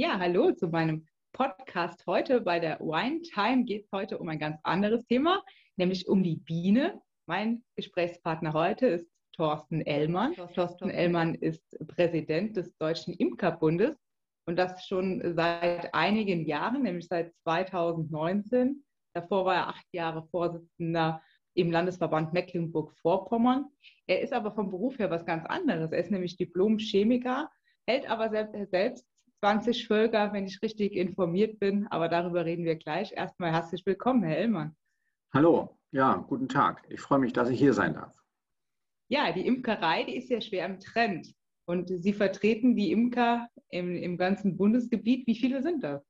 Ja, hallo zu meinem Podcast heute. Bei der Wine Time geht es heute um ein ganz anderes Thema, nämlich um die Biene. Mein Gesprächspartner heute ist Thorsten Ellmann. Thorsten Ellmann ist Präsident des Deutschen Imkerbundes und das schon seit einigen Jahren, nämlich seit 2019. Davor war er acht Jahre Vorsitzender im Landesverband Mecklenburg-Vorpommern. Er ist aber vom Beruf her was ganz anderes. Er ist nämlich Diplom-Chemiker, hält aber selbst 20 Völker, wenn ich richtig informiert bin. Aber darüber reden wir gleich. Erstmal herzlich willkommen, Herr Ellmann. Hallo, ja, guten Tag. Ich freue mich, dass ich hier sein darf. Ja, die Imkerei, die ist ja schwer im Trend. Und Sie vertreten die Imker im, im ganzen Bundesgebiet. Wie viele sind das?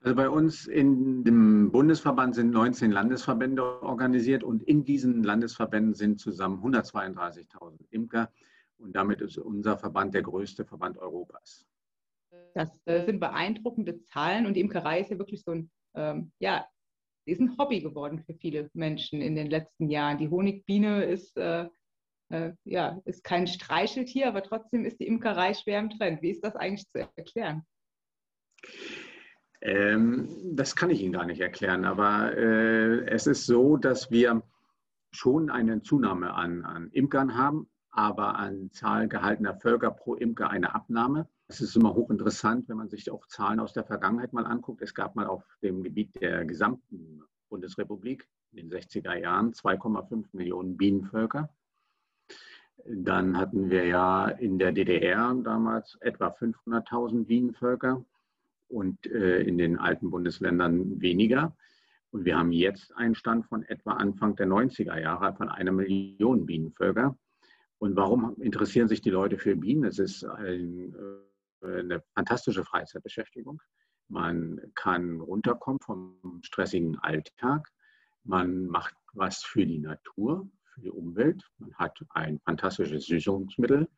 Also bei uns in dem Bundesverband sind 19 Landesverbände organisiert und in diesen Landesverbänden sind zusammen 132.000 Imker und damit ist unser Verband der größte Verband Europas. Das äh, sind beeindruckende Zahlen und die Imkerei ist ja wirklich so ein, ähm, ja, ist ein Hobby geworden für viele Menschen in den letzten Jahren. Die Honigbiene ist, äh, äh, ja, ist kein Streicheltier, aber trotzdem ist die Imkerei schwer im Trend. Wie ist das eigentlich zu erklären? Ähm, das kann ich Ihnen gar nicht erklären, aber äh, es ist so, dass wir schon eine Zunahme an, an Imkern haben, aber an Zahl gehaltener Völker pro Imker eine Abnahme. Es ist immer hochinteressant, wenn man sich auch Zahlen aus der Vergangenheit mal anguckt. Es gab mal auf dem Gebiet der gesamten Bundesrepublik in den 60er Jahren 2,5 Millionen Bienenvölker. Dann hatten wir ja in der DDR damals etwa 500.000 Bienenvölker und äh, in den alten Bundesländern weniger. Und wir haben jetzt einen Stand von etwa Anfang der 90er Jahre von einer Million Bienenvölker. Und warum interessieren sich die Leute für Bienen? Es ist ein, äh, eine fantastische Freizeitbeschäftigung. Man kann runterkommen vom stressigen Alltag. Man macht was für die Natur, für die Umwelt. Man hat ein fantastisches Süßungsmittel,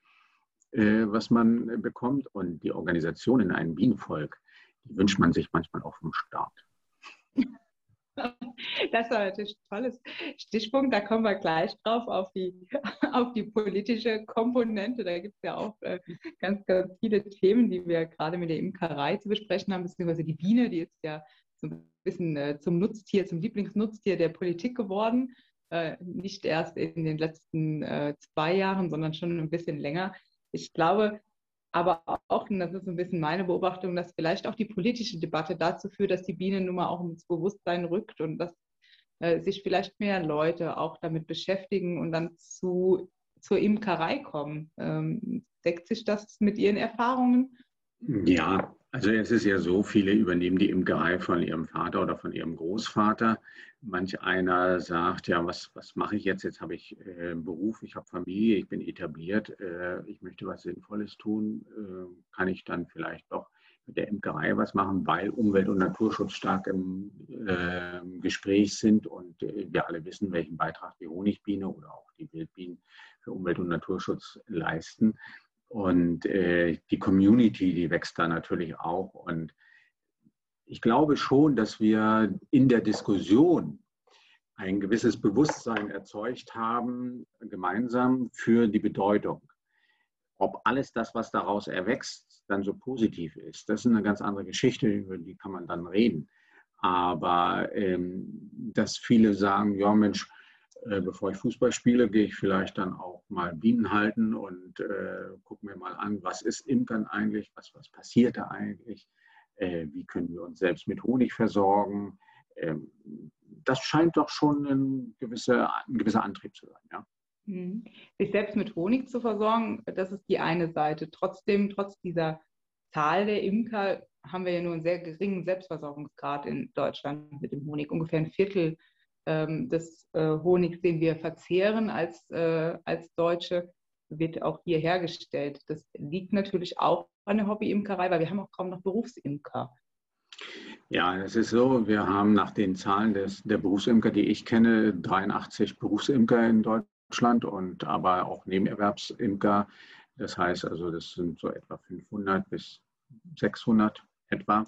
äh, was man bekommt. Und die Organisation in einem Bienenvolk, die wünscht man sich manchmal auch vom Staat. Das war natürlich ein tolles Stichpunkt. Da kommen wir gleich drauf auf die, auf die politische Komponente. Da gibt es ja auch äh, ganz, ganz viele Themen, die wir gerade mit der Imkerei zu besprechen haben, beziehungsweise die Biene, die ist ja so ein bisschen äh, zum Nutztier, zum Lieblingsnutztier der Politik geworden. Äh, nicht erst in den letzten zwei Jahren, sondern schon ein bisschen länger. Ich glaube, aber auch, und das ist ein bisschen meine Beobachtung, dass vielleicht auch die politische Debatte dazu führt, dass die Biene nun mal auch ins Bewusstsein rückt und dass äh, sich vielleicht mehr Leute auch damit beschäftigen und dann zu, zur Imkerei kommen. Ähm, deckt sich das mit Ihren Erfahrungen? Ja, also es ist ja so, viele übernehmen die Imkerei von ihrem Vater oder von ihrem Großvater. Manch einer sagt, ja, was, was mache ich jetzt? Jetzt habe ich äh, Beruf, ich habe Familie, ich bin etabliert, äh, ich möchte was Sinnvolles tun. Äh, kann ich dann vielleicht doch mit der Imkerei was machen, weil Umwelt- und Naturschutz stark im äh, Gespräch sind und äh, wir alle wissen, welchen Beitrag die Honigbiene oder auch die Wildbienen für Umwelt- und Naturschutz leisten. Und äh, die Community, die wächst da natürlich auch. Und ich glaube schon, dass wir in der Diskussion ein gewisses Bewusstsein erzeugt haben, gemeinsam für die Bedeutung. Ob alles das, was daraus erwächst, dann so positiv ist, das ist eine ganz andere Geschichte, über die kann man dann reden. Aber ähm, dass viele sagen, ja Mensch, bevor ich Fußball spiele, gehe ich vielleicht dann auch mal Bienen halten und äh, gucke mir mal an, was ist Imkern eigentlich, was, was passiert da eigentlich, äh, wie können wir uns selbst mit Honig versorgen. Ähm, das scheint doch schon ein gewisser, ein gewisser Antrieb zu sein. Ja. Mhm. Sich selbst mit Honig zu versorgen, das ist die eine Seite. Trotzdem, trotz dieser Zahl der Imker, haben wir ja nur einen sehr geringen Selbstversorgungsgrad in Deutschland mit dem Honig. Ungefähr ein Viertel ähm, des äh, Honigs, den wir verzehren als, äh, als Deutsche, wird auch hier hergestellt. Das liegt natürlich auch an der Hobbyimkerei, weil wir haben auch kaum noch Berufsimker. Ja, es ist so, wir haben nach den Zahlen des, der Berufsimker, die ich kenne, 83 Berufsimker in Deutschland und aber auch Nebenerwerbsimker. Das heißt also, das sind so etwa 500 bis 600 etwa.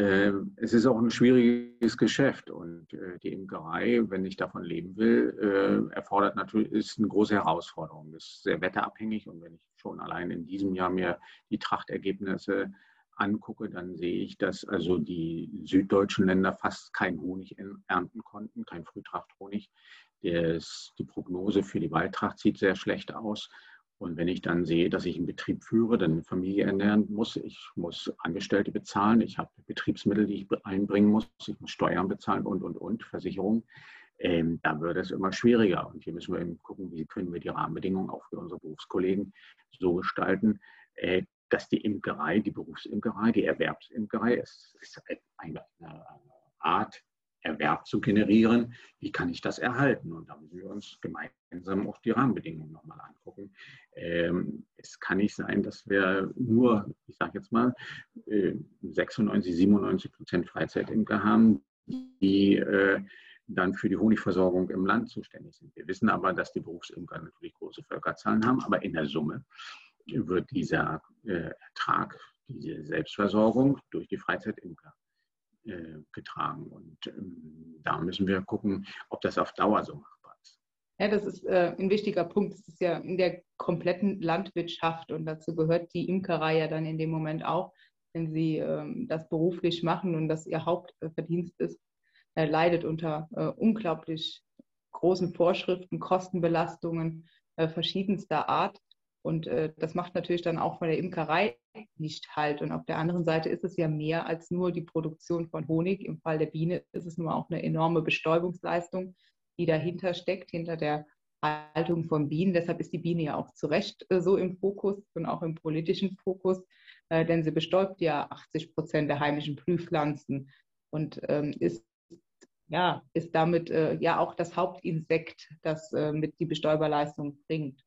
Ähm, es ist auch ein schwieriges Geschäft und äh, die Imkerei, wenn ich davon leben will, äh, erfordert natürlich, ist eine große Herausforderung. Ist sehr wetterabhängig und wenn ich schon allein in diesem Jahr mir die Trachtergebnisse angucke, dann sehe ich, dass also die süddeutschen Länder fast keinen Honig ernten konnten, kein Frühtrachthonig. Die Prognose für die Waldtracht sieht sehr schlecht aus. Und wenn ich dann sehe, dass ich einen Betrieb führe, dann eine Familie ernähren muss, ich muss Angestellte bezahlen, ich habe Betriebsmittel, die ich einbringen muss, ich muss Steuern bezahlen und, und, und, Versicherungen, ähm, dann wird es immer schwieriger. Und hier müssen wir eben gucken, wie können wir die Rahmenbedingungen auch für unsere Berufskollegen so gestalten, äh, dass die Imkerei, die Berufsimkerei, die Erwerbsimkerei, es ist eine Art Erwerb zu generieren. Wie kann ich das erhalten? Und da müssen wir uns gemeinsam auch die Rahmenbedingungen nochmal angucken. Ähm, es kann nicht sein, dass wir nur, ich sage jetzt mal, 96, äh, 97 Prozent Freizeitimker haben, die äh, dann für die Honigversorgung im Land zuständig sind. Wir wissen aber, dass die Berufsimker natürlich große Völkerzahlen haben, aber in der Summe wird dieser äh, Ertrag, diese Selbstversorgung durch die Freizeitimker getragen. Und ähm, da müssen wir gucken, ob das auf Dauer so machbar ist. Ja, das ist äh, ein wichtiger Punkt. Das ist ja in der kompletten Landwirtschaft und dazu gehört die Imkerei ja dann in dem Moment auch, wenn sie ähm, das beruflich machen und das ihr Hauptverdienst ist, äh, leidet unter äh, unglaublich großen Vorschriften, Kostenbelastungen äh, verschiedenster Art. Und äh, das macht natürlich dann auch von der Imkerei nicht halt. Und auf der anderen Seite ist es ja mehr als nur die Produktion von Honig. Im Fall der Biene ist es nur auch eine enorme Bestäubungsleistung, die dahinter steckt, hinter der Haltung von Bienen. Deshalb ist die Biene ja auch zu Recht äh, so im Fokus und auch im politischen Fokus, äh, denn sie bestäubt ja 80 Prozent der heimischen Blühpflanzen und ähm, ist ja, ist damit äh, ja auch das Hauptinsekt, das mit die Bestäuberleistung bringt.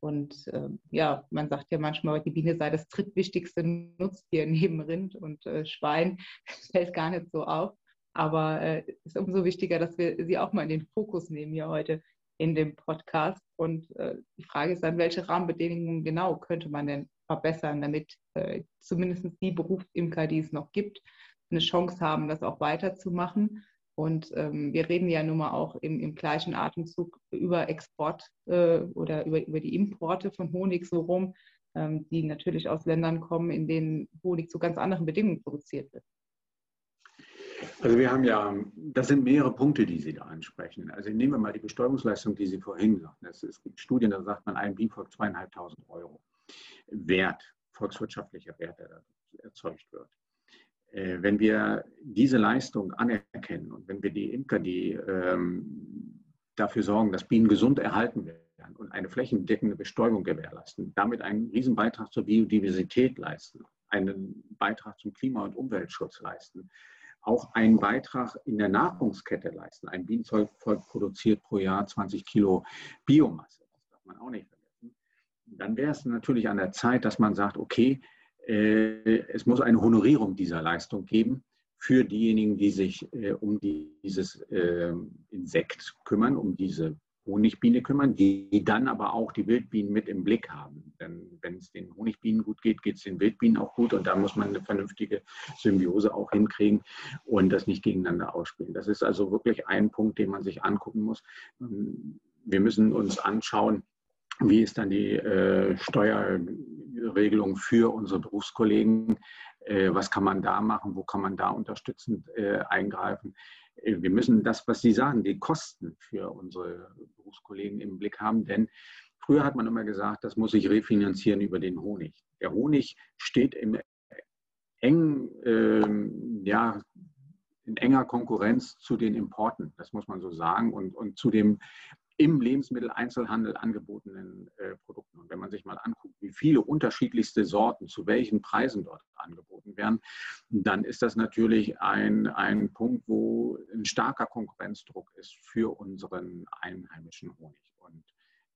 Und äh, ja, man sagt ja manchmal, die Biene sei das drittwichtigste Nutztier neben Rind und äh, Schwein. Das fällt gar nicht so auf. Aber es äh, ist umso wichtiger, dass wir sie auch mal in den Fokus nehmen hier heute in dem Podcast. Und äh, die Frage ist dann, welche Rahmenbedingungen genau könnte man denn verbessern, damit äh, zumindest die Berufsimker, die es noch gibt, eine Chance haben, das auch weiterzumachen und ähm, wir reden ja nun mal auch im, im gleichen Atemzug über Export äh, oder über, über die Importe von Honig so rum, ähm, die natürlich aus Ländern kommen, in denen Honig zu ganz anderen Bedingungen produziert wird. Also wir haben ja, das sind mehrere Punkte, die Sie da ansprechen. Also nehmen wir mal die Bestäubungsleistung, die Sie vorhin sagten. Es gibt Studien, da sagt man, ein Bienenvolk zweieinhalbtausend Euro Wert, volkswirtschaftlicher Wert, der da erzeugt wird. Äh, wenn wir diese Leistung anerkennen und wenn wir die Imker, die ähm, dafür sorgen, dass Bienen gesund erhalten werden und eine flächendeckende Bestäubung gewährleisten, damit einen Beitrag zur Biodiversität leisten, einen Beitrag zum Klima- und Umweltschutz leisten, auch einen Beitrag in der Nahrungskette leisten. Ein Bienenvolk produziert pro Jahr 20 Kilo Biomasse, das darf man auch nicht vergessen. Dann wäre es natürlich an der Zeit, dass man sagt, okay, es muss eine Honorierung dieser Leistung geben für diejenigen, die sich äh, um dieses äh, Insekt kümmern, um diese Honigbiene kümmern, die dann aber auch die Wildbienen mit im Blick haben. Denn wenn es den Honigbienen gut geht, geht es den Wildbienen auch gut und da muss man eine vernünftige Symbiose auch hinkriegen und das nicht gegeneinander ausspielen. Das ist also wirklich ein Punkt, den man sich angucken muss. Wir müssen uns anschauen, wie ist dann die äh, Steuerregelung für unsere Berufskollegen? Äh, was kann man da machen? Wo kann man da unterstützend äh, eingreifen? Äh, wir müssen das, was Sie sagen, die Kosten für unsere Berufskollegen im Blick haben, denn früher hat man immer gesagt, das muss sich refinanzieren über den Honig. Der Honig steht im eng, ähm, ja, in enger Konkurrenz zu den Importen, das muss man so sagen, und, und zu dem im Lebensmitteleinzelhandel angebotenen äh, Produkten. Und wenn man sich mal anguckt, wie viele unterschiedlichste Sorten zu welchen Preisen dort angeboten werden, dann ist das natürlich ein, ein Punkt, wo ein starker Konkurrenzdruck ist für unseren einheimischen Honig. Und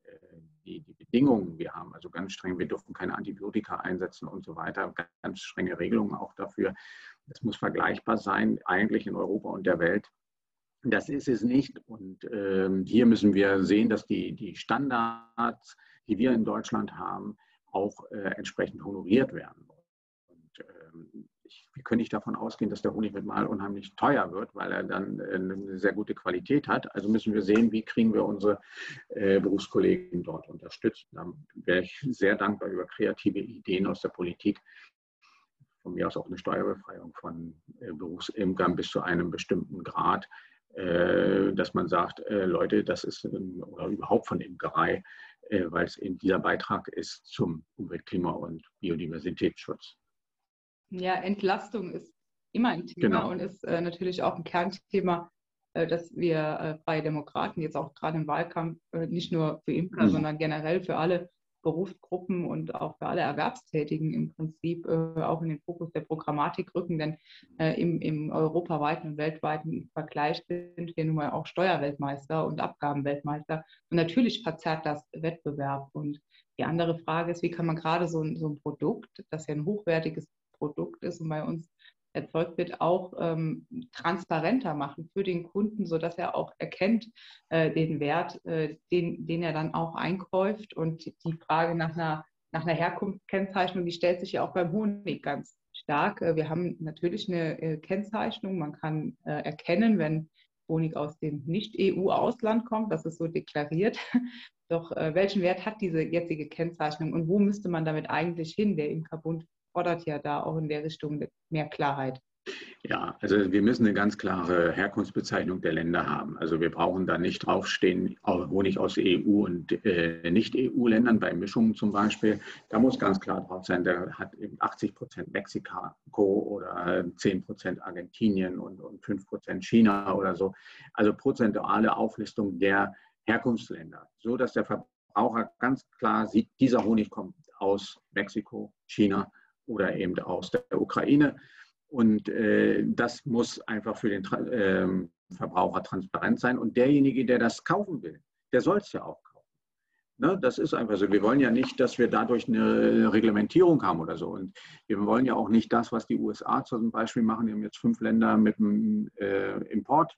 äh, die, die Bedingungen, wir haben also ganz streng, wir dürfen keine Antibiotika einsetzen und so weiter, ganz strenge Regelungen auch dafür. Es muss vergleichbar sein, eigentlich in Europa und der Welt das ist es nicht. Und ähm, hier müssen wir sehen, dass die, die Standards, die wir in Deutschland haben, auch äh, entsprechend honoriert werden. Und ähm, ich, wir können nicht davon ausgehen, dass der Honig mit Mal unheimlich teuer wird, weil er dann äh, eine sehr gute Qualität hat. Also müssen wir sehen, wie kriegen wir unsere äh, Berufskollegen dort unterstützt. Da wäre ich sehr dankbar über kreative Ideen aus der Politik, von mir aus auch eine Steuerbefreiung von äh, Berufsimkern bis zu einem bestimmten Grad, dass man sagt, äh, Leute, das ist oder überhaupt von Imkerei, äh, weil es eben dieser Beitrag ist zum Umwelt-, Klima- und Biodiversitätsschutz. Ja, Entlastung ist immer ein Thema genau. und ist äh, natürlich auch ein Kernthema, äh, dass wir Freie Demokraten jetzt auch gerade im Wahlkampf nicht nur für Imker, mhm. sondern generell für alle Berufsgruppen und auch für alle Erwerbstätigen im Prinzip äh, auch in den Fokus der Programmatik rücken, denn äh, im, im europaweiten und weltweiten Vergleich sind wir nun mal auch Steuerweltmeister und Abgabenweltmeister. Und natürlich verzerrt das Wettbewerb. Und die andere Frage ist, wie kann man gerade so, so ein Produkt, das ja ein hochwertiges Produkt ist und bei uns erzeugt wird, auch ähm, transparenter machen für den Kunden, sodass er auch erkennt äh, den Wert, äh, den, den er dann auch einkäuft. Und die Frage nach einer, nach einer Herkunftskennzeichnung, die stellt sich ja auch beim Honig ganz stark. Äh, wir haben natürlich eine äh, Kennzeichnung. Man kann äh, erkennen, wenn Honig aus dem Nicht-EU-Ausland kommt, das ist so deklariert. Doch welchen Wert hat diese jetzige Kennzeichnung und wo müsste man damit eigentlich hin? Der Imkerbund fordert ja da auch in der Richtung mehr Klarheit. Ja, also wir müssen eine ganz klare Herkunftsbezeichnung der Länder haben. Also wir brauchen da nicht draufstehen, Honig aus EU und äh, Nicht-EU-Ländern, bei Mischungen zum Beispiel. Da muss ganz klar drauf sein, da hat eben 80 Prozent Mexiko oder 10 Prozent Argentinien und, und 5 Prozent China oder so. Also prozentuale Auflistung der Herkunftsländer, so dass der Verbraucher ganz klar sieht, dieser Honig kommt aus Mexiko, China oder eben aus der Ukraine. Und äh, das muss einfach für den äh, Verbraucher transparent sein. Und derjenige, der das kaufen will, der soll es ja auch kaufen. Ne? Das ist einfach so. Wir wollen ja nicht, dass wir dadurch eine Reglementierung haben oder so. Und wir wollen ja auch nicht das, was die USA zum Beispiel machen. Die haben jetzt fünf Länder mit dem äh, Import.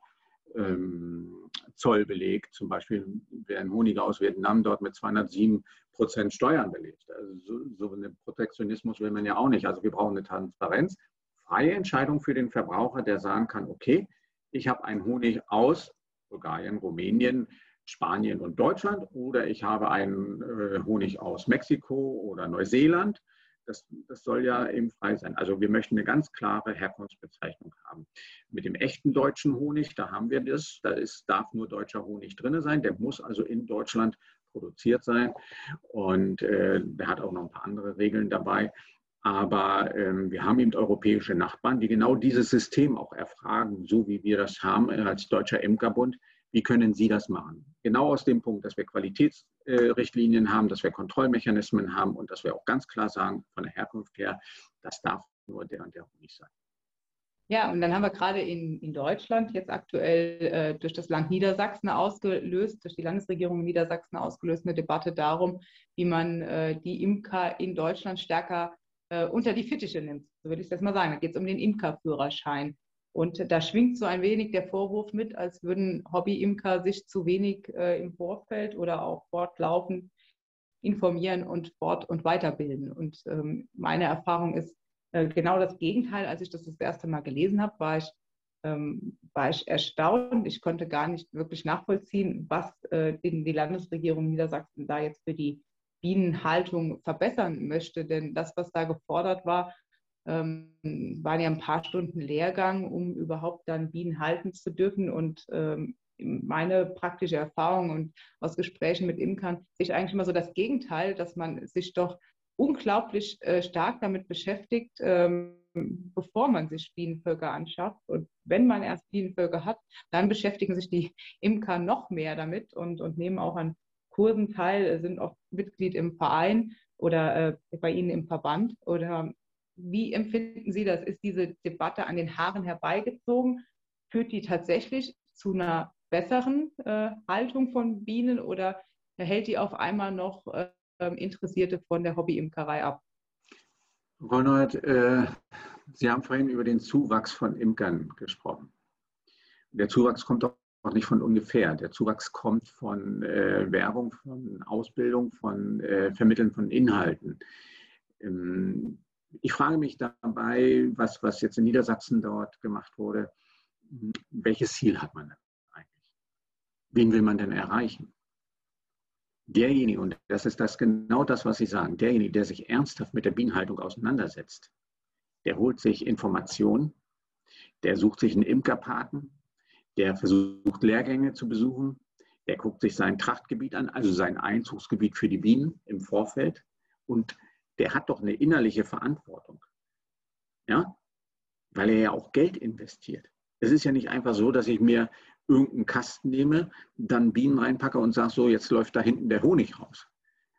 Ähm, Zoll belegt. Zum Beispiel werden Honig aus Vietnam dort mit 207 Prozent Steuern belegt. Also so, so einen Protektionismus will man ja auch nicht. Also wir brauchen eine Transparenz, freie Entscheidung für den Verbraucher, der sagen kann, okay, ich habe einen Honig aus Bulgarien, Rumänien, Spanien und Deutschland oder ich habe einen äh, Honig aus Mexiko oder Neuseeland das, das soll ja eben frei sein. Also wir möchten eine ganz klare Herkunftsbezeichnung haben. Mit dem echten deutschen Honig, da haben wir das. Da ist, darf nur deutscher Honig drin sein. Der muss also in Deutschland produziert sein. Und äh, der hat auch noch ein paar andere Regeln dabei. Aber ähm, wir haben eben europäische Nachbarn, die genau dieses System auch erfragen, so wie wir das haben als Deutscher Imkerbund. Wie können Sie das machen? Genau aus dem Punkt, dass wir Qualitätsrichtlinien haben, dass wir Kontrollmechanismen haben und dass wir auch ganz klar sagen, von der Herkunft her, das darf nur der und der Honig sein. Ja, und dann haben wir gerade in, in Deutschland jetzt aktuell äh, durch das Land Niedersachsen ausgelöst, durch die Landesregierung Niedersachsen ausgelöst, eine Debatte darum, wie man äh, die Imker in Deutschland stärker äh, unter die Fittiche nimmt. So würde ich das mal sagen. Da geht es um den Imkerführerschein. Und da schwingt so ein wenig der Vorwurf mit, als würden Hobby-Imker sich zu wenig äh, im Vorfeld oder auch fortlaufend informieren und fort- und weiterbilden. Und ähm, meine Erfahrung ist äh, genau das Gegenteil. Als ich das das erste Mal gelesen habe, war ich, ähm, war ich erstaunt. Ich konnte gar nicht wirklich nachvollziehen, was äh, die, die Landesregierung Niedersachsen da jetzt für die Bienenhaltung verbessern möchte. Denn das, was da gefordert war, ähm, waren ja ein paar Stunden Lehrgang, um überhaupt dann Bienen halten zu dürfen. Und ähm, meine praktische Erfahrung und aus Gesprächen mit Imkern ist eigentlich immer so das Gegenteil, dass man sich doch unglaublich äh, stark damit beschäftigt, ähm, bevor man sich Bienenvölker anschafft. Und wenn man erst Bienenvölker hat, dann beschäftigen sich die Imker noch mehr damit und, und nehmen auch an Kursen teil, sind auch Mitglied im Verein oder äh, bei Ihnen im Verband oder wie empfinden Sie das? Ist diese Debatte an den Haaren herbeigezogen? Führt die tatsächlich zu einer besseren äh, Haltung von Bienen oder hält die auf einmal noch äh, Interessierte von der Hobbyimkerei ab? Ronald, äh, Sie haben vorhin über den Zuwachs von Imkern gesprochen. Der Zuwachs kommt auch nicht von ungefähr. Der Zuwachs kommt von äh, Werbung, von Ausbildung, von äh, Vermitteln von Inhalten. Ähm, ich frage mich dabei, was, was jetzt in Niedersachsen dort gemacht wurde, welches Ziel hat man eigentlich? Wen will man denn erreichen? Derjenige, und das ist das genau das, was Sie sagen, derjenige, der sich ernsthaft mit der Bienenhaltung auseinandersetzt, Der holt sich Informationen, der sucht sich einen Imkerpaten, der versucht Lehrgänge zu besuchen, der guckt sich sein Trachtgebiet an, also sein Einzugsgebiet für die Bienen im Vorfeld und der hat doch eine innerliche Verantwortung. Ja? Weil er ja auch Geld investiert. Es ist ja nicht einfach so, dass ich mir irgendeinen Kasten nehme, dann Bienen reinpacke und sage, so, jetzt läuft da hinten der Honig raus.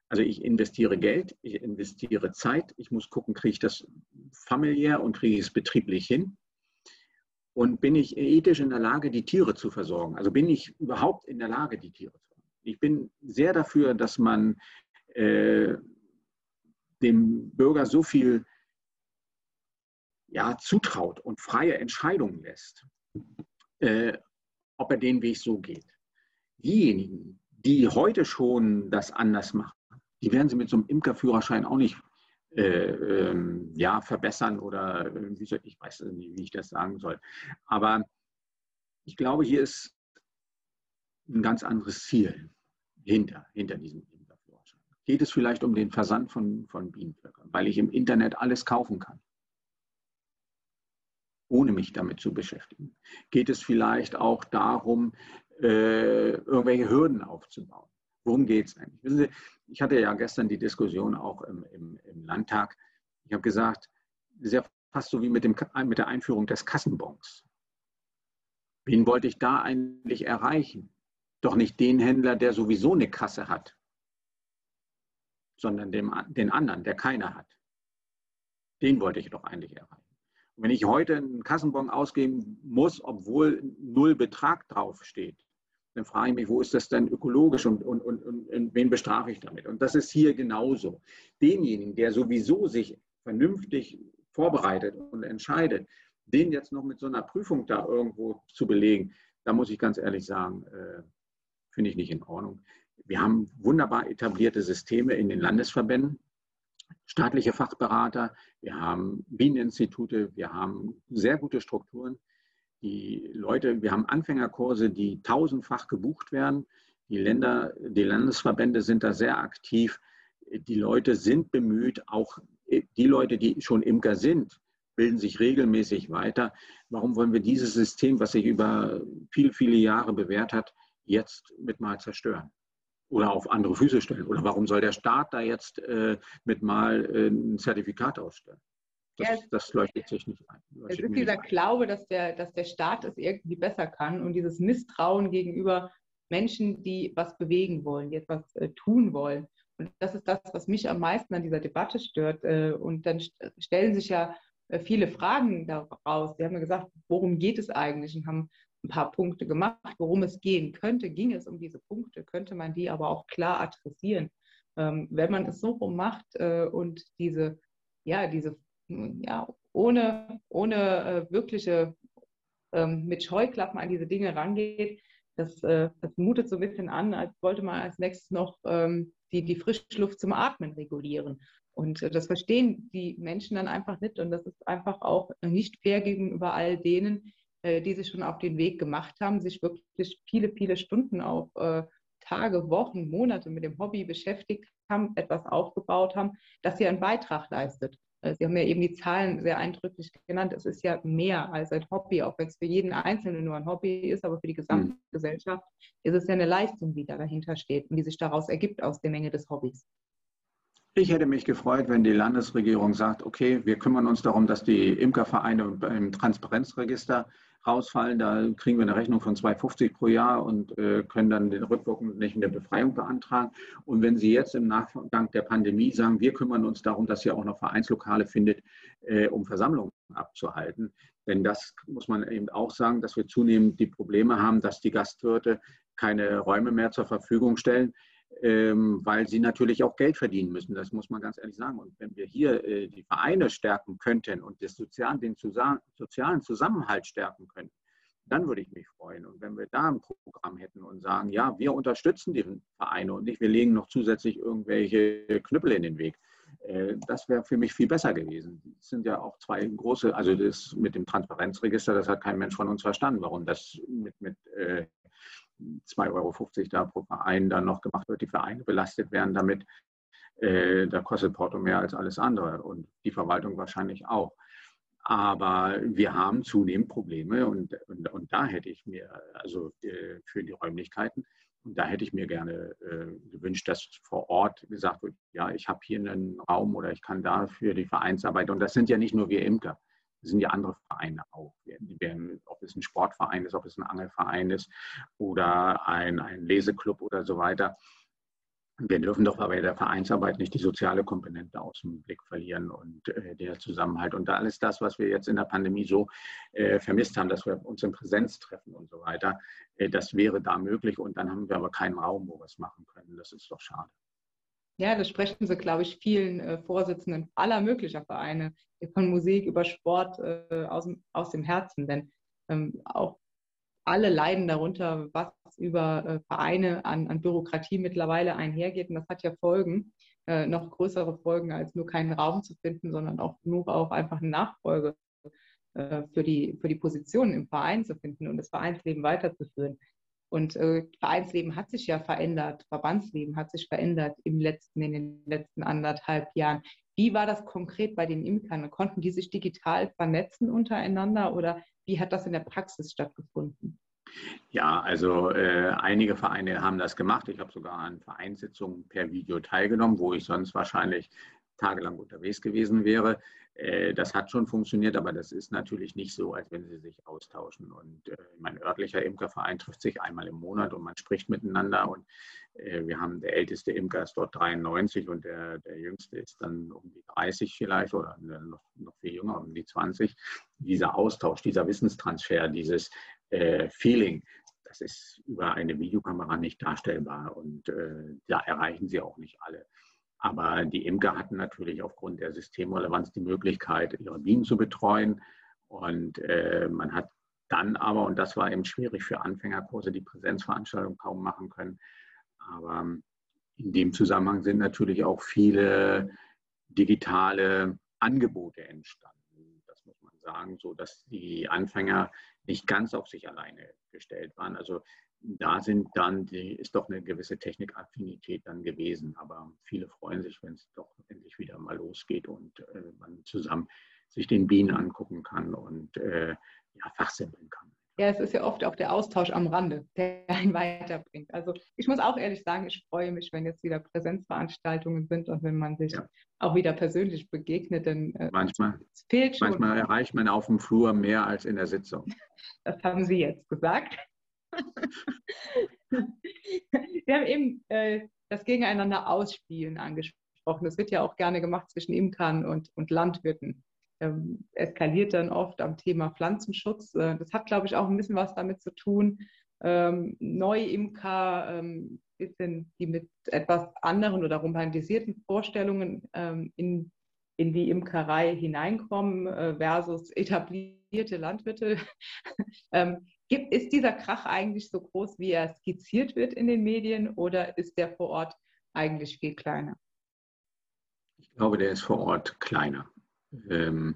Also ich investiere Geld, ich investiere Zeit, ich muss gucken, kriege ich das familiär und kriege ich es betrieblich hin. Und bin ich ethisch in der Lage, die Tiere zu versorgen? Also bin ich überhaupt in der Lage, die Tiere zu versorgen? Ich bin sehr dafür, dass man äh, dem Bürger so viel ja, zutraut und freie Entscheidungen lässt, äh, ob er den Weg so geht. Diejenigen, die heute schon das anders machen, die werden sie mit so einem Imkerführerschein auch nicht äh, ähm, ja, verbessern oder soll, ich weiß nicht, wie ich das sagen soll. Aber ich glaube, hier ist ein ganz anderes Ziel hinter, hinter diesem. Geht es vielleicht um den Versand von, von Bienenvölkern, weil ich im Internet alles kaufen kann? ohne mich damit zu beschäftigen? Geht es vielleicht auch darum, äh, irgendwelche Hürden aufzubauen? Worum geht es eigentlich? Wissen Sie, ich hatte ja gestern die Diskussion auch im, im, im Landtag. Ich habe gesagt, sehr fast so wie mit, dem, mit der Einführung des Kassenbons. Wen wollte ich da eigentlich erreichen? Doch nicht den Händler, der sowieso eine Kasse hat, sondern dem, den anderen, der keine hat. Den wollte ich doch eigentlich erreichen. Und wenn ich heute einen Kassenbon ausgeben muss, obwohl null Betrag draufsteht, dann frage ich mich, wo ist das denn ökologisch und, und, und, und, wen bestrafe ich damit? Und das ist hier genauso. Denjenigen, der sowieso sich vernünftig vorbereitet und entscheidet, den jetzt noch mit so einer Prüfung da irgendwo zu belegen, da muss ich ganz ehrlich sagen, äh, finde ich nicht in Ordnung. Wir haben wunderbar etablierte Systeme in den Landesverbänden, staatliche Fachberater, wir haben Bieneninstitute, wir haben sehr gute Strukturen. Die Leute, wir haben Anfängerkurse, die tausendfach gebucht werden. Die Länder, die Landesverbände sind da sehr aktiv. Die Leute sind bemüht, auch die Leute, die schon Imker sind, bilden sich regelmäßig weiter. Warum wollen wir dieses System, was sich über viele, viele Jahre bewährt hat, jetzt mit mal zerstören? Oder auf andere Füße stellen? Oder warum soll der Staat da jetzt äh, mit mal äh, ein Zertifikat ausstellen? Das, ja, das leuchtet sich nicht ein. Es ist dieser. Glaube, dass der, dass der Staat es irgendwie besser kann und dieses Misstrauen gegenüber Menschen, die was bewegen wollen, die etwas äh, tun wollen. Und das ist das, was mich am meisten an dieser Debatte stört. Äh, und dann st stellen sich ja äh, viele Fragen daraus. Sie haben ja gesagt, worum geht es eigentlich? Und haben ein paar Punkte gemacht, worum es gehen könnte. Ging es um diese Punkte, könnte man die aber auch klar adressieren. Ähm, wenn man es so rum macht äh, und diese, ja, diese, ja, ohne, ohne äh, wirkliche, ähm, mit Scheuklappen an diese Dinge rangeht, das, äh, das mutet so ein bisschen an, als wollte man als nächstes noch ähm, die, die Frischluft zum Atmen regulieren. Und äh, das verstehen die Menschen dann einfach nicht. Und das ist einfach auch nicht fair gegenüber all denen, die sich schon auf den Weg gemacht haben, sich wirklich viele, viele Stunden auch äh, Tage, Wochen, Monate mit dem Hobby beschäftigt haben, etwas aufgebaut haben, dass sie einen Beitrag leistet. Äh, sie haben ja eben die Zahlen sehr eindrücklich genannt. Es ist ja mehr als ein Hobby, auch wenn es für jeden Einzelnen nur ein Hobby ist, aber für die gesamte mhm. Gesellschaft ist es ja eine Leistung, die da dahinter steht und die sich daraus ergibt aus der Menge des Hobbys. Ich hätte mich gefreut, wenn die Landesregierung sagt, okay, wir kümmern uns darum, dass die Imkervereine im Transparenzregister rausfallen. Da kriegen wir eine Rechnung von 2,50 pro Jahr und äh, können dann den rückwirkend nicht in der Befreiung beantragen. Und wenn Sie jetzt im Nachgang der Pandemie sagen, wir kümmern uns darum, dass ihr auch noch Vereinslokale findet, äh, um Versammlungen abzuhalten. Denn das muss man eben auch sagen, dass wir zunehmend die Probleme haben, dass die Gastwirte keine Räume mehr zur Verfügung stellen weil sie natürlich auch Geld verdienen müssen. Das muss man ganz ehrlich sagen. Und wenn wir hier äh, die Vereine stärken könnten und Sozial, den sozialen Zusammenhalt stärken könnten, dann würde ich mich freuen. Und wenn wir da ein Programm hätten und sagen, ja, wir unterstützen die Vereine und nicht, wir legen noch zusätzlich irgendwelche Knüppel in den Weg. Äh, das wäre für mich viel besser gewesen. Es sind ja auch zwei große, also das mit dem Transparenzregister, das hat kein Mensch von uns verstanden, warum das mit, mit äh, 2,50 Euro da pro Verein dann noch gemacht wird, die Vereine belastet werden damit. Äh, da kostet Porto mehr als alles andere und die Verwaltung wahrscheinlich auch. Aber wir haben zunehmend Probleme und, und, und da hätte ich mir, also äh, für die Räumlichkeiten, und da hätte ich mir gerne äh, gewünscht, dass vor Ort gesagt wird, ja, ich habe hier einen Raum oder ich kann da für die Vereinsarbeit. Und das sind ja nicht nur wir Imker, sind ja andere Vereine auch. Werden, ob es ein Sportverein ist, ob es ein Angelverein ist oder ein, ein Leseclub oder so weiter. Wir dürfen doch aber in der Vereinsarbeit nicht die soziale Komponente aus dem Blick verlieren und äh, der Zusammenhalt. Und da alles das, was wir jetzt in der Pandemie so äh, vermisst haben, dass wir uns in Präsenz treffen und so weiter, äh, das wäre da möglich. Und dann haben wir aber keinen Raum, wo wir es machen können. Das ist doch schade. Ja, das sprechen sie, glaube ich, vielen äh, Vorsitzenden aller möglicher Vereine, von Musik über Sport äh, aus, aus dem Herzen. Denn ähm, auch alle leiden darunter, was über äh, Vereine an, an, Bürokratie mittlerweile einhergeht. Und das hat ja Folgen, äh, noch größere Folgen, als nur keinen Raum zu finden, sondern auch nur auch einfach eine Nachfolge äh, für, die, für die Positionen im Verein zu finden und das Vereinsleben weiterzuführen. Und äh, Vereinsleben hat sich ja verändert, Verbandsleben hat sich verändert im letzten, in den letzten anderthalb Jahren. Wie war das konkret bei den Imkern? Konnten die sich digital vernetzen untereinander oder wie hat das in der Praxis stattgefunden? Ja, also äh, einige Vereine haben das gemacht. Ich habe sogar an Vereinssitzungen per Video teilgenommen, wo ich sonst wahrscheinlich tagelang unterwegs gewesen wäre. Äh, das hat schon funktioniert, aber das ist natürlich nicht so, als wenn sie sich austauschen. Und äh, mein örtlicher Imkerverein trifft sich einmal im Monat und man spricht miteinander. Und äh, wir haben der älteste Imker ist dort 93 und der, der jüngste ist dann um die 30 vielleicht oder noch, noch viel jünger, um die 20. Dieser Austausch, dieser Wissenstransfer, dieses äh, Feeling, das ist über eine Videokamera nicht darstellbar und äh, da erreichen sie auch nicht alle. Aber die Imker hatten natürlich aufgrund der Systemrelevanz die Möglichkeit, ihre Bienen zu betreuen. Und äh, man hat dann aber, und das war eben schwierig für Anfängerkurse, die Präsenzveranstaltung kaum machen können. Aber in dem Zusammenhang sind natürlich auch viele digitale Angebote entstanden. Das muss man sagen, so dass die Anfänger nicht ganz auf sich alleine gestellt waren. Also da sind dann die, ist doch eine gewisse Technikaffinität dann gewesen. Aber viele freuen sich, wenn es doch endlich wieder mal losgeht und äh, man zusammen sich den Bienen angucken kann und äh, ja, fachsimpeln kann. Ja, es ist ja oft auch der Austausch am Rande, der einen weiterbringt. Also ich muss auch ehrlich sagen, ich freue mich, wenn jetzt wieder Präsenzveranstaltungen sind und wenn man sich ja. auch wieder persönlich begegnet. Denn äh, manchmal, fehlt schon. manchmal erreicht man auf dem Flur mehr als in der Sitzung. Das haben Sie jetzt gesagt. Wir haben eben äh, das Gegeneinander ausspielen angesprochen. Das wird ja auch gerne gemacht zwischen Imkern und, und Landwirten. Ähm, eskaliert dann oft am Thema Pflanzenschutz. Äh, das hat, glaube ich, auch ein bisschen was damit zu tun. Ähm, Neuimker, ähm, bisschen, die mit etwas anderen oder romantisierten Vorstellungen ähm, in, in die Imkerei hineinkommen äh, versus etablierte Landwirte. ähm, Gibt, ist dieser Krach eigentlich so groß, wie er skizziert wird in den Medien oder ist der vor Ort eigentlich viel kleiner? Ich glaube, der ist vor Ort kleiner. Ähm,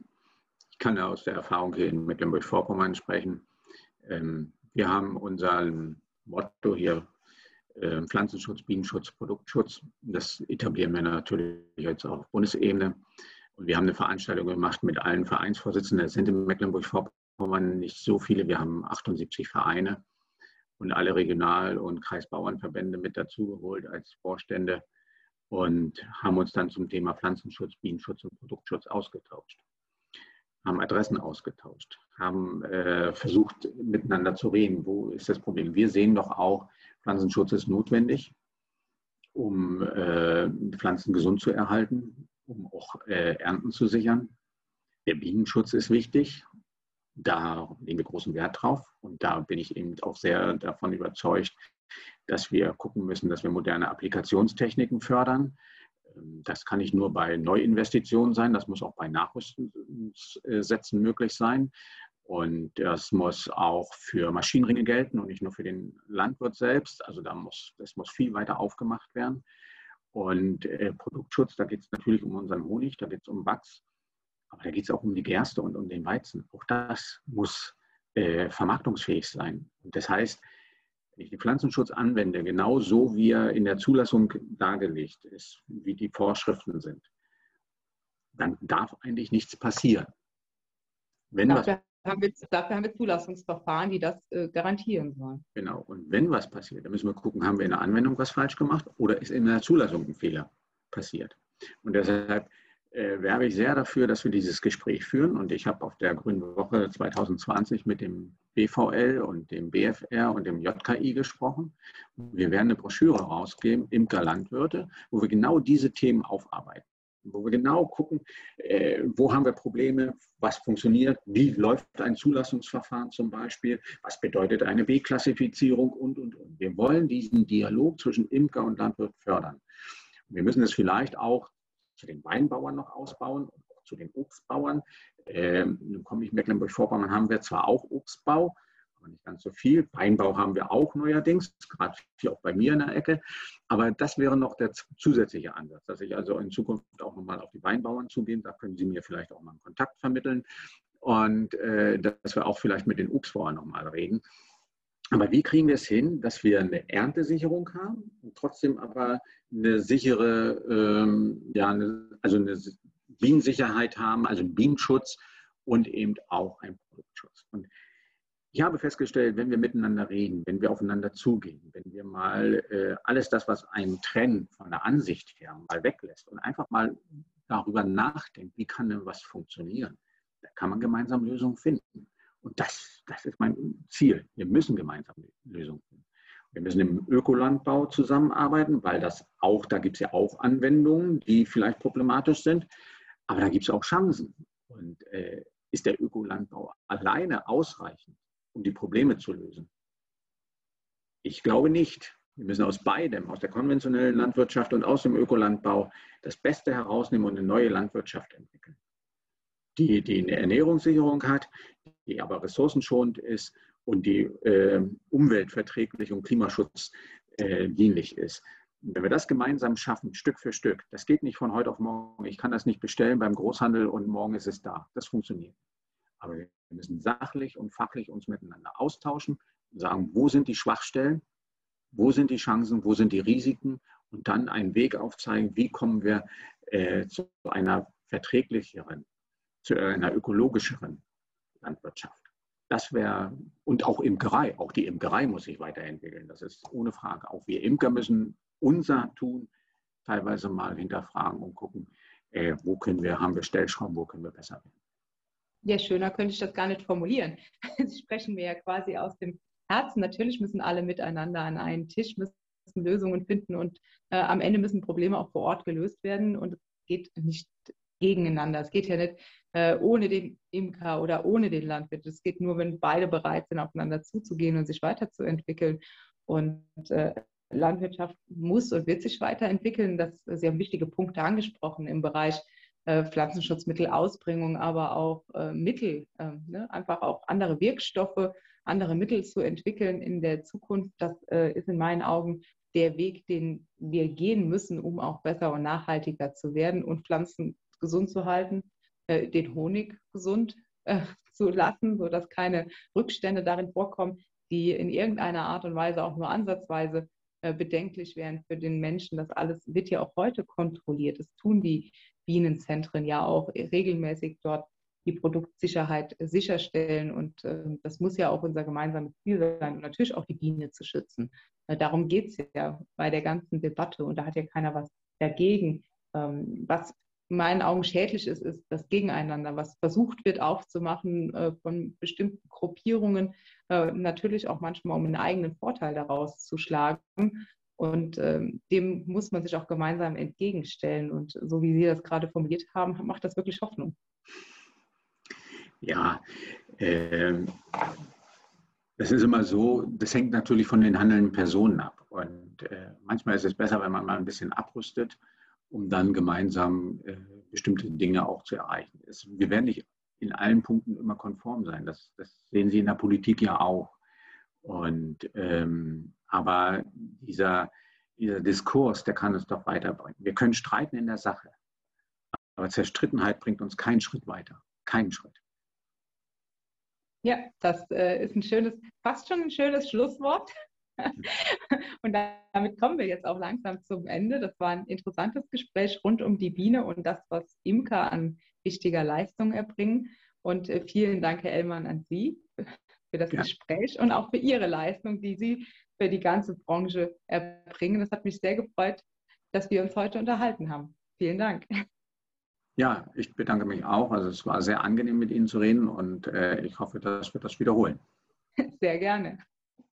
ich kann aus der Erfahrung hier in Mecklenburg-Vorpommern sprechen. Ähm, wir haben unser Motto hier äh, Pflanzenschutz, Bienenschutz, Produktschutz. Das etablieren wir natürlich jetzt auf Bundesebene. Und wir haben eine Veranstaltung gemacht mit allen Vereinsvorsitzenden. Das sind in Mecklenburg-Vorpommern Vorpommern nicht so viele. Wir haben 78 Vereine und alle Regional- und Kreisbauernverbände mit dazugeholt als Vorstände und haben uns dann zum Thema Pflanzenschutz, Bienenschutz und Produktschutz ausgetauscht. Haben Adressen ausgetauscht, haben äh, versucht, miteinander zu reden. Wo ist das Problem? Wir sehen doch auch, Pflanzenschutz ist notwendig, um äh, Pflanzen gesund zu erhalten, um auch äh, Ernten zu sichern. Der Bienenschutz ist wichtig, da legen wir großen Wert drauf. Und da bin ich eben auch sehr davon überzeugt, dass wir gucken müssen, dass wir moderne Applikationstechniken fördern. Ähm, das kann nicht nur bei Neuinvestitionen sein, das muss auch bei Nachrüstsätzen möglich sein. Und das muss auch für Maschinenringe gelten und nicht nur für den Landwirt selbst. Also da muss, das muss viel weiter aufgemacht werden. Und äh, Produktschutz, da geht es natürlich um unseren Honig, da geht es um Wachs. Aber da geht es auch um die Gerste und um den Weizen. Auch das muss äh, vermarktungsfähig sein. Und das heißt, wenn ich den Pflanzenschutz anwende, genau so wie er in der Zulassung dargelegt ist, wie die Vorschriften sind, dann darf eigentlich nichts passieren. Wenn dafür, was, haben wir, dafür haben wir Zulassungsverfahren, die das äh, garantieren sollen. Genau. Und wenn was passiert, dann müssen wir gucken, haben wir in der Anwendung was falsch gemacht oder ist in der Zulassung ein Fehler passiert. Und deshalb äh, werbe ich sehr dafür, dass wir dieses Gespräch führen. Und ich habe auf der Grünen Woche 2020 mit dem BVL und dem BFR und dem JKI gesprochen. Wir werden eine Broschüre rausgeben, Imker Landwirte, wo wir genau diese Themen aufarbeiten. Wo wir genau gucken, äh, wo haben wir Probleme, was funktioniert, wie läuft ein Zulassungsverfahren zum Beispiel, was bedeutet eine B-Klassifizierung und, und, und. Wir wollen diesen Dialog zwischen Imker und Landwirt fördern. Wir müssen es vielleicht auch zu den Weinbauern noch ausbauen auch zu den Obstbauern. Ähm, nun komme ich Mecklenburg-Vorpommern, haben wir zwar auch Obstbau, aber nicht ganz so viel. Weinbau haben wir auch neuerdings, gerade hier auch bei mir in der Ecke. Aber das wäre noch der zusätzliche Ansatz, dass ich also in Zukunft auch nochmal auf die Weinbauern zugehen. Da können Sie mir vielleicht auch mal einen Kontakt vermitteln. Und äh, dass wir auch vielleicht mit den Obstbauern nochmal reden. Aber wie kriegen wir es hin, dass wir eine Erntesicherung haben und trotzdem aber eine sichere, ähm, ja, eine, also eine Bienensicherheit haben, also einen Bienenschutz und eben auch einen Produktschutz. Und ich habe festgestellt, wenn wir miteinander reden, wenn wir aufeinander zugehen, wenn wir mal äh, alles das, was einen trennt von der Ansicht her, mal weglässt und einfach mal darüber nachdenkt, wie kann denn was funktionieren, da kann man gemeinsam Lösungen finden. Und das, das ist mein Ziel. Wir müssen gemeinsam Lösungen finden. Wir müssen im Ökolandbau zusammenarbeiten, weil das auch, da gibt es ja auch Anwendungen, die vielleicht problematisch sind, aber da gibt es auch Chancen. Und äh, ist der Ökolandbau alleine ausreichend, um die Probleme zu lösen? Ich glaube nicht. Wir müssen aus beidem, aus der konventionellen Landwirtschaft und aus dem Ökolandbau, das Beste herausnehmen und eine neue Landwirtschaft entwickeln die, die eine Ernährungssicherung hat, die aber ressourcenschonend ist und die äh, umweltverträglich und Klimaschutz äh, ist. Wenn wir das gemeinsam schaffen, Stück für Stück, das geht nicht von heute auf morgen. Ich kann das nicht bestellen beim Großhandel und morgen ist es da. Das funktioniert. Aber wir müssen sachlich und fachlich uns miteinander austauschen sagen, wo sind die Schwachstellen, wo sind die Chancen, wo sind die Risiken und dann einen Weg aufzeigen, wie kommen wir äh, zu einer verträglicheren, zu einer ökologischeren Landwirtschaft. Das wäre, und auch Imkerei, auch die Imkerei muss sich weiterentwickeln. Das ist ohne Frage. Auch wir Imker müssen unser Tun teilweise mal hinterfragen und gucken, äh, wo können wir, haben wir Stellschrauben, wo können wir besser werden. Ja, schöner könnte ich das gar nicht formulieren. Sie sprechen mir ja quasi aus dem Herzen. Natürlich müssen alle miteinander an einen Tisch, müssen Lösungen finden und äh, am Ende müssen Probleme auch vor Ort gelöst werden. Und es geht nicht gegeneinander. Es geht ja nicht ohne den Imker oder ohne den Landwirt. Es geht nur, wenn beide bereit sind, aufeinander zuzugehen und sich weiterzuentwickeln. Und äh, Landwirtschaft muss und wird sich weiterentwickeln. Das, Sie haben wichtige Punkte angesprochen im Bereich äh, Pflanzenschutzmittelausbringung, aber auch äh, Mittel, äh, ne? einfach auch andere Wirkstoffe, andere Mittel zu entwickeln in der Zukunft. Das äh, ist in meinen Augen der Weg, den wir gehen müssen, um auch besser und nachhaltiger zu werden und Pflanzen gesund zu halten, äh, den Honig gesund äh, zu lassen, sodass keine Rückstände darin vorkommen, die in irgendeiner Art und Weise auch nur ansatzweise äh, bedenklich wären für den Menschen. Das alles wird ja auch heute kontrolliert. Das tun die Bienenzentren ja auch regelmäßig dort die Produktsicherheit sicherstellen. Und äh, das muss ja auch unser gemeinsames Ziel sein und natürlich auch die Biene zu schützen. Darum geht es ja bei der ganzen Debatte und da hat ja keiner was dagegen. Ähm, was in meinen Augen schädlich ist, ist das Gegeneinander, was versucht wird aufzumachen äh, von bestimmten Gruppierungen, äh, natürlich auch manchmal um einen eigenen Vorteil daraus zu schlagen. Und ähm, dem muss man sich auch gemeinsam entgegenstellen. Und so wie Sie das gerade formuliert haben, macht das wirklich Hoffnung. Ja, äh, das ist immer so, das hängt natürlich von den handelnden Personen ab. Und äh, manchmal ist es besser, wenn man mal ein bisschen abrüstet, um dann gemeinsam äh, bestimmte Dinge auch zu erreichen. Es, wir werden nicht in allen Punkten immer konform sein. Das, das sehen Sie in der Politik ja auch. Und, ähm, aber dieser, dieser Diskurs, der kann uns doch weiterbringen. Wir können streiten in der Sache, aber Zerstrittenheit bringt uns keinen Schritt weiter. Keinen Schritt. Ja, das äh, ist ein schönes, fast schon ein schönes Schlusswort. und damit kommen wir jetzt auch langsam zum Ende. Das war ein interessantes Gespräch rund um die Biene und das, was Imker an wichtiger Leistung erbringen. Und äh, vielen Dank, Herr Ellmann, an Sie für das ja. Gespräch und auch für Ihre Leistung, die Sie für die ganze Branche erbringen. Das hat mich sehr gefreut, dass wir uns heute unterhalten haben. Vielen Dank. Ja, ich bedanke mich auch. Also es war sehr angenehm, mit Ihnen zu reden und äh, ich hoffe, dass wir das wiederholen. Sehr gerne.